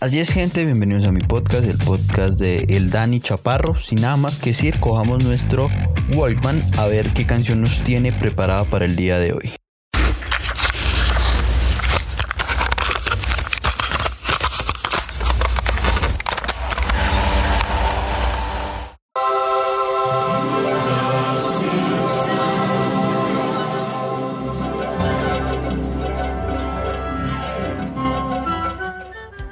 Así es gente, bienvenidos a mi podcast, el podcast de El Dani Chaparro. Sin nada más que decir, cojamos nuestro Walkman a ver qué canción nos tiene preparada para el día de hoy.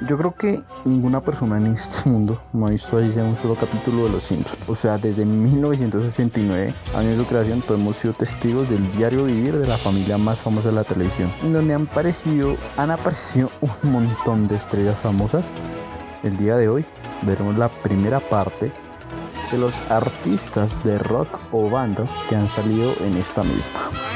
Yo creo que ninguna persona en este mundo no ha visto ahí un solo capítulo de Los Simpsons. O sea, desde 1989, años de creación, todos hemos sido testigos del diario vivir de la familia más famosa de la televisión, en donde han aparecido, han aparecido un montón de estrellas famosas. El día de hoy veremos la primera parte de los artistas de rock o bandas que han salido en esta misma.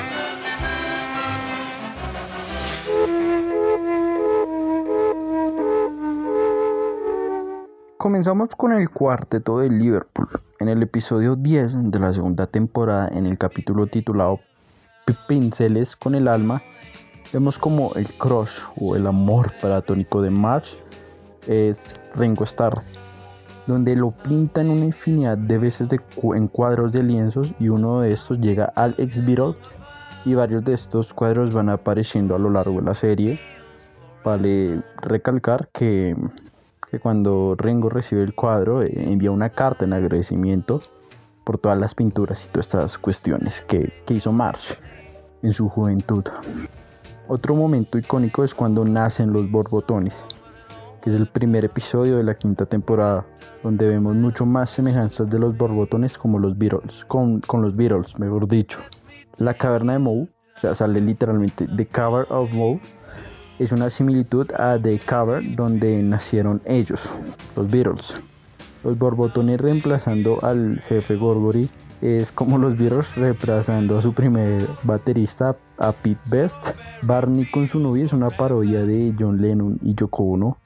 Comenzamos con el cuarteto de Liverpool. En el episodio 10 de la segunda temporada, en el capítulo titulado Pinceles con el alma, vemos como el crush o el amor platónico de Marge es Ringo Starr, donde lo pinta en una infinidad de veces en cuadros de lienzos y uno de estos llega al ex Beatle y varios de estos cuadros van apareciendo a lo largo de la serie. Vale recalcar que que cuando Ringo recibe el cuadro eh, envía una carta en agradecimiento por todas las pinturas y todas estas cuestiones que, hizo Marsh en su juventud. Otro momento icónico es cuando nacen los borbotones, que es el primer episodio de la quinta temporada, donde vemos mucho más semejanzas de los borbotones como los Beatles, con, con los Beatles, mejor dicho. La caverna de Moe, o sea, sale literalmente The Cover of Moe, es una similitud a The Cover donde nacieron ellos, los Beatles. Los borbotones reemplazando al jefe Gorgory es como los Beatles reemplazando a su primer baterista, a Pete Best. Barney con su novia es una parodia de John Lennon y Yoko Ono.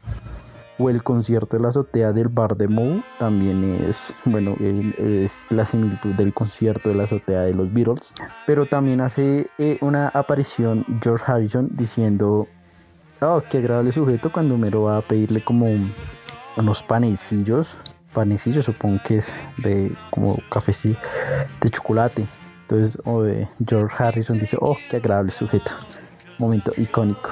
O el concierto de la azotea del bar de Moe también es, bueno, es la similitud del concierto de la azotea de los Beatles. Pero también hace eh, una aparición George Harrison diciendo Oh, qué agradable sujeto cuando Homero va a pedirle como unos panecillos. Panecillos supongo que es de como cafecito de chocolate. Entonces George Harrison dice, oh, qué agradable sujeto. Momento icónico.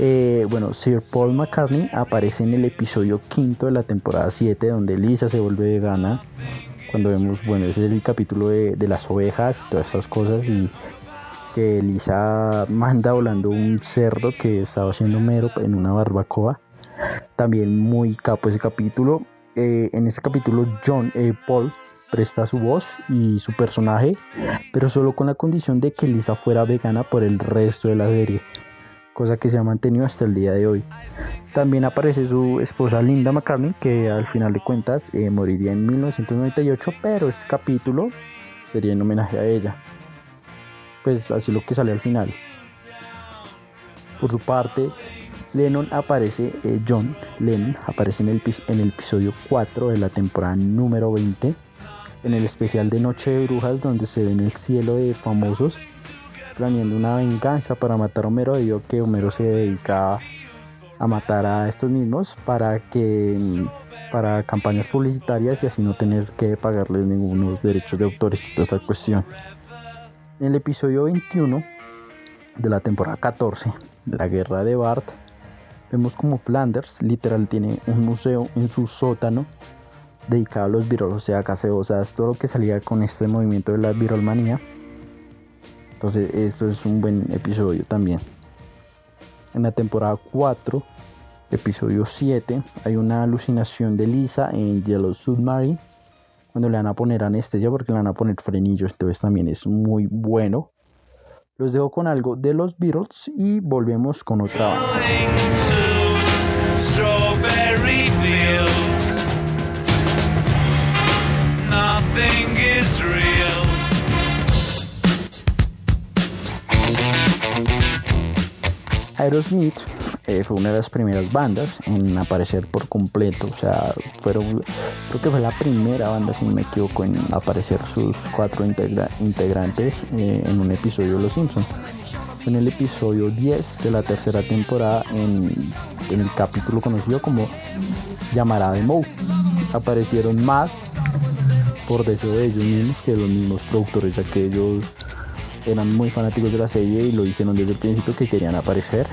Eh, bueno, Sir Paul McCartney aparece en el episodio quinto de la temporada 7 donde Lisa se vuelve vegana. Cuando vemos, bueno, ese es el capítulo de, de las ovejas y todas esas cosas y que Lisa manda volando un cerdo que estaba haciendo mero en una barbacoa. También muy capo ese capítulo. Eh, en este capítulo John eh, Paul presta su voz y su personaje, pero solo con la condición de que Lisa fuera vegana por el resto de la serie, cosa que se ha mantenido hasta el día de hoy. También aparece su esposa Linda McCartney, que al final de cuentas eh, moriría en 1998, pero este capítulo sería en homenaje a ella pues así lo que sale al final. Por su parte, Lennon aparece, eh, John Lennon aparece en el, en episodio 4 de la temporada número 20, en el especial de Noche de Brujas, donde se ve en el cielo de famosos planeando una venganza para matar a Homero, debido que Homero se dedica a matar a estos mismos para que para campañas publicitarias y así no tener que pagarles ningunos derechos de autores toda esta cuestión. En el episodio 21 de la temporada 14, la guerra de Bart, vemos como Flanders literal tiene un museo en su sótano dedicado a los Beatles, o sea, gaseosas, todo lo que salía con este movimiento de la Beatlemanía. Entonces, esto es un buen episodio también. En la temporada 4, episodio 7, hay una alucinación de Lisa en Yellow Submarine cuando le van a poner anestesia porque le van a poner frenillos, entonces también es muy bueno. Los dejo con algo de los Beatles y volvemos con otra. Aerosmith eh, fue una de las primeras bandas en aparecer por completo. O sea, fueron, creo que fue la primera banda, si no me equivoco, en aparecer sus cuatro integrantes eh, en un episodio de Los Simpsons. En el episodio 10 de la tercera temporada, en, el capítulo conocido como Llamará de Moe. Aparecieron más por deseo de ellos mismos que los mismos productores, ya que ellos eran muy fanáticos de la serie y lo hicieron desde el principio que querían aparecer.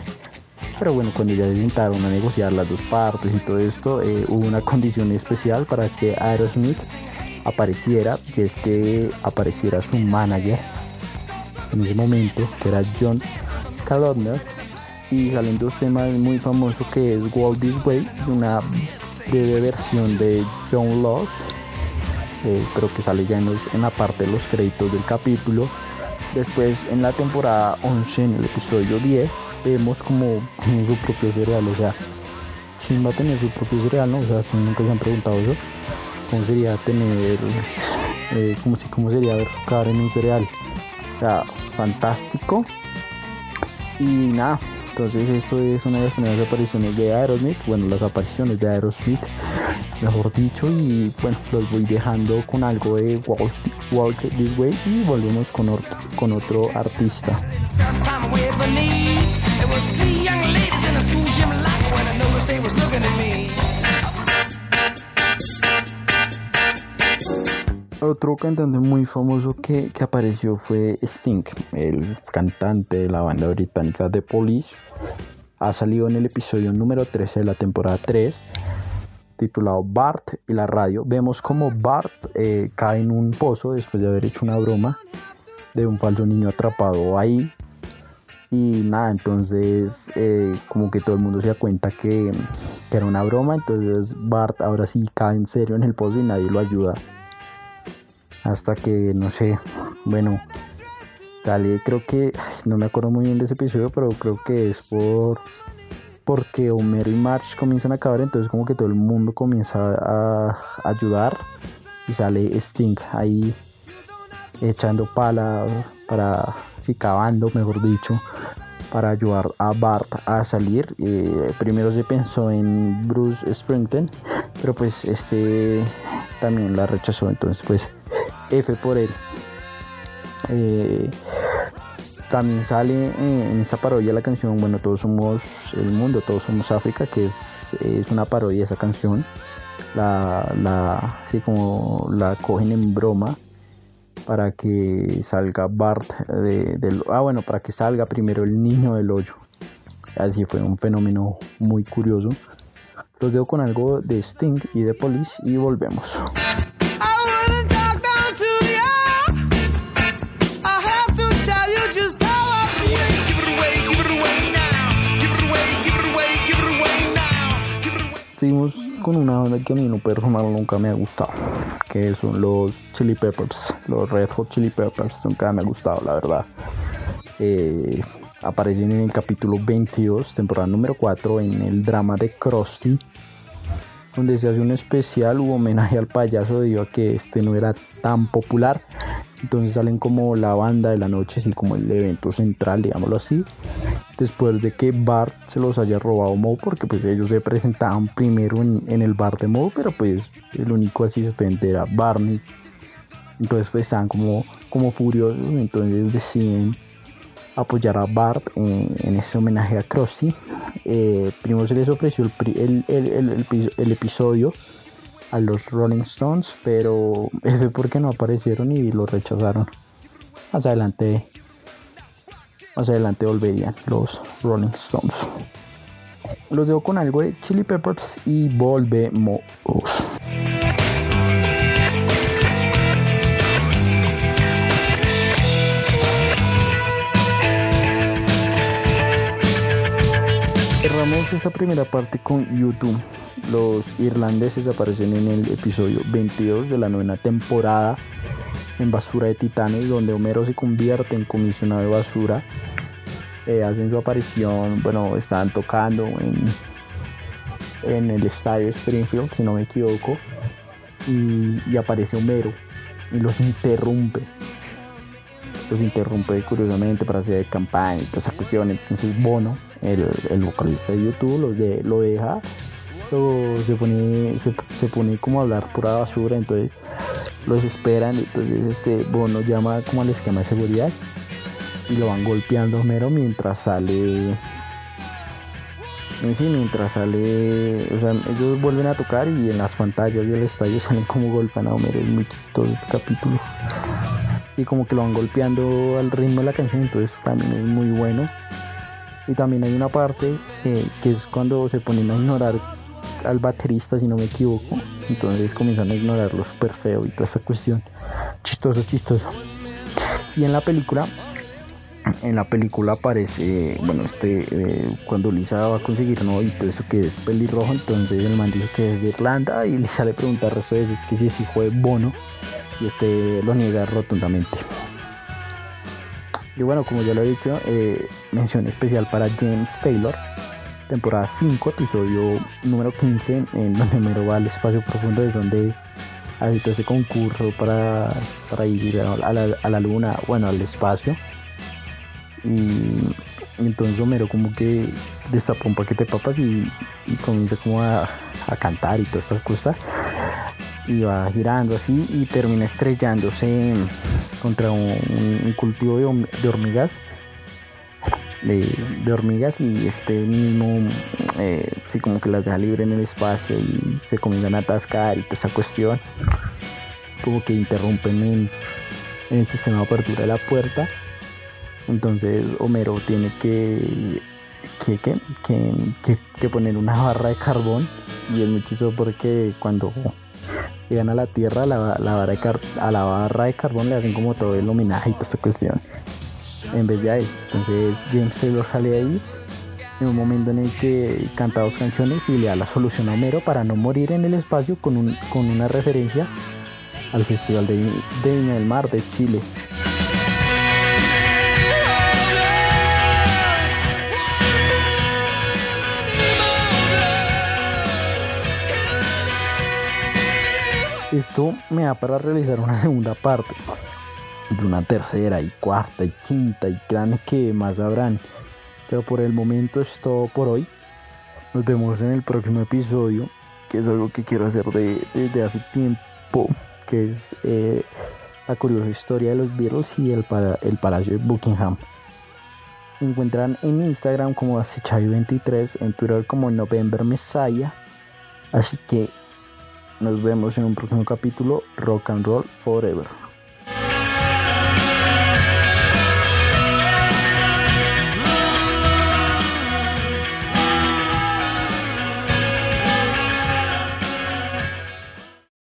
Pero bueno, cuando ya se sentaron a negociar las dos partes y todo esto, eh, hubo una condición especial para que Aerosmith apareciera, que es que apareciera su manager en ese momento, que era John Kalodner, y salen dos temas muy famosos que es Walk This Way, una breve versión de John Love, eh, creo que sale ya en, en la parte de los créditos del capítulo, Después en la temporada 11, en el episodio 10, vemos como tiene su propio cereal, o sea, Shin va a tener su propio cereal, ¿no? O sea, nunca se han preguntado eso. ¿Cómo sería tener, eh, como si, cómo sería ver su cara en un cereal? O sea, fantástico. Y nada, entonces esto es una de las primeras apariciones de Aerosmith, bueno, las apariciones de Aerosmith, mejor dicho, y bueno, los voy dejando con algo de Walk, This Way y volvemos con, con otro artista. Otro cantante muy famoso que, apareció fue Sting, el cantante de la banda británica The Police. Ha salido en el episodio número 13 de la temporada 3, titulado Bart y la radio. Vemos como Bart eh, cae en un pozo después de haber hecho una broma de un falso niño atrapado ahí. Y nada, entonces eh, como que todo el mundo se da cuenta que, era una broma. Entonces Bart ahora sí cae en serio en el pozo y nadie lo ayuda hasta que no sé, bueno, dale, creo que no me acuerdo muy bien de ese episodio, pero creo que es por porque Homero y March comienzan a acabar, entonces como que todo el mundo comienza a, ayudar y sale Sting ahí echando pala para, sí, cavando, mejor dicho, para ayudar a Bart a salir. Eh, primero se pensó en Bruce Springton, pero pues este también la rechazó, entonces pues F por él. Eh, también sale en esa parodia la canción Bueno, todos somos el mundo, todos somos África, que es, es una parodia esa canción. La, la, así como la cogen en broma para que salga Bart de, del... Ah, bueno, para que salga primero el niño del hoyo. Así fue un fenómeno muy curioso. Los dejo con algo de Sting y de Police y volvemos. seguimos con una banda que a mí no personal nunca me ha gustado, que son los Chili Peppers, los Red Hot Chili Peppers, nunca me ha gustado, la verdad. Eh, aparecen en el capítulo 22, temporada número 4, en el drama de Krusty, donde se hace un especial u homenaje al payaso debido a que este no era tan popular. Entonces salen como la banda de la noche, así como el evento central, digámoslo así después de que Bart se los haya robado Moe porque pues ellos se presentaban primero en, el bar de Moe pero pues el único asistente era Barney. Entonces pues estaban como, como furiosos entonces deciden apoyar a Bart en, ese homenaje a Krusty. Eh, primero se les ofreció el, el, episodio a los Rolling Stones pero fue porque no aparecieron y lo rechazaron. Más adelante más adelante volverían los Rolling Stones. Los dejo con algo de Chili Peppers y volvemos. Cerramos esta primera parte con YouTube. Los irlandeses aparecen en el episodio 22 de la novena temporada en Basura de Titanes, donde Homero se convierte en comisionado de basura. Eh, hacen su aparición, bueno, están tocando en, en el estadio Springfield, si no me equivoco, y, aparece Homero y los interrumpe. los interrumpe curiosamente para hacer campaña y toda esa cuestión. Entonces Bono, el, vocalista de YouTube, los de, lo deja, se, pone, se, pone como a hablar pura basura, entonces los esperan, entonces este Bono llama como al esquema de seguridad y lo van golpeando Homero mientras sale sí, mientras sale, o sea, ellos vuelven a tocar y en las pantallas del estadio salen como golpean a Homero, es muy chistoso este capítulo. Y como que lo van golpeando al ritmo de la canción, entonces también es muy bueno. Y también hay una parte que es cuando se ponen a ignorar al baterista, si no me equivoco. Entonces comienzan a ignorarlo súper feo y toda esa cuestión. Chistoso, chistoso. Y en la película en la película aparece, bueno, este, eh, cuando Lisa va a conseguir todo eso que es pelirrojo, entonces el man dice que es de Irlanda y Lisa le pregunta a resto de que si es hijo de Bono y este lo niega rotundamente. Y bueno, como ya lo he dicho, eh, mención especial para James Taylor, temporada 5, episodio número 15, en donde Mero va al espacio profundo, es donde todo ese concurso para, para ir a la, a la luna, bueno, al espacio y, entonces Homero como que destapa un paquete de papas y, comienza como a, cantar y todas estas cosas. Y va girando así y termina estrellándose contra un, cultivo de, hormigas. De, hormigas y este mismo eh, sí como que las deja libre en el espacio y se comienzan a atascar y toda esa cuestión. Como que interrumpen en el sistema de apertura de la puerta. Entonces Homero tiene que, que, poner una barra de carbón. Y es muy chistoso porque cuando llegan a la Tierra la, barra de a la barra de carbón le hacen como todo el homenaje y toda esta cuestión en vez de. Entonces James Taylor sale ahí en un momento en el que canta dos canciones y le da la solución a Homero para no morir en el espacio con, un, con una referencia al Festival de, de Viña del Mar de Chile. Esto me da para realizar una segunda parte, y una tercera y cuarta y quinta y créanme que más habrán. Pero por el momento es todo por hoy. Nos vemos en el próximo episodio, que es algo que quiero hacer desde hace tiempo, que es eh, la curiosa historia de los Beatles y el, el Palacio de Buckingham. Encuentran en Instagram como Acechay23, en Twitter como November Messiah. Así que nos vemos en un próximo capítulo. Rock and Roll Forever.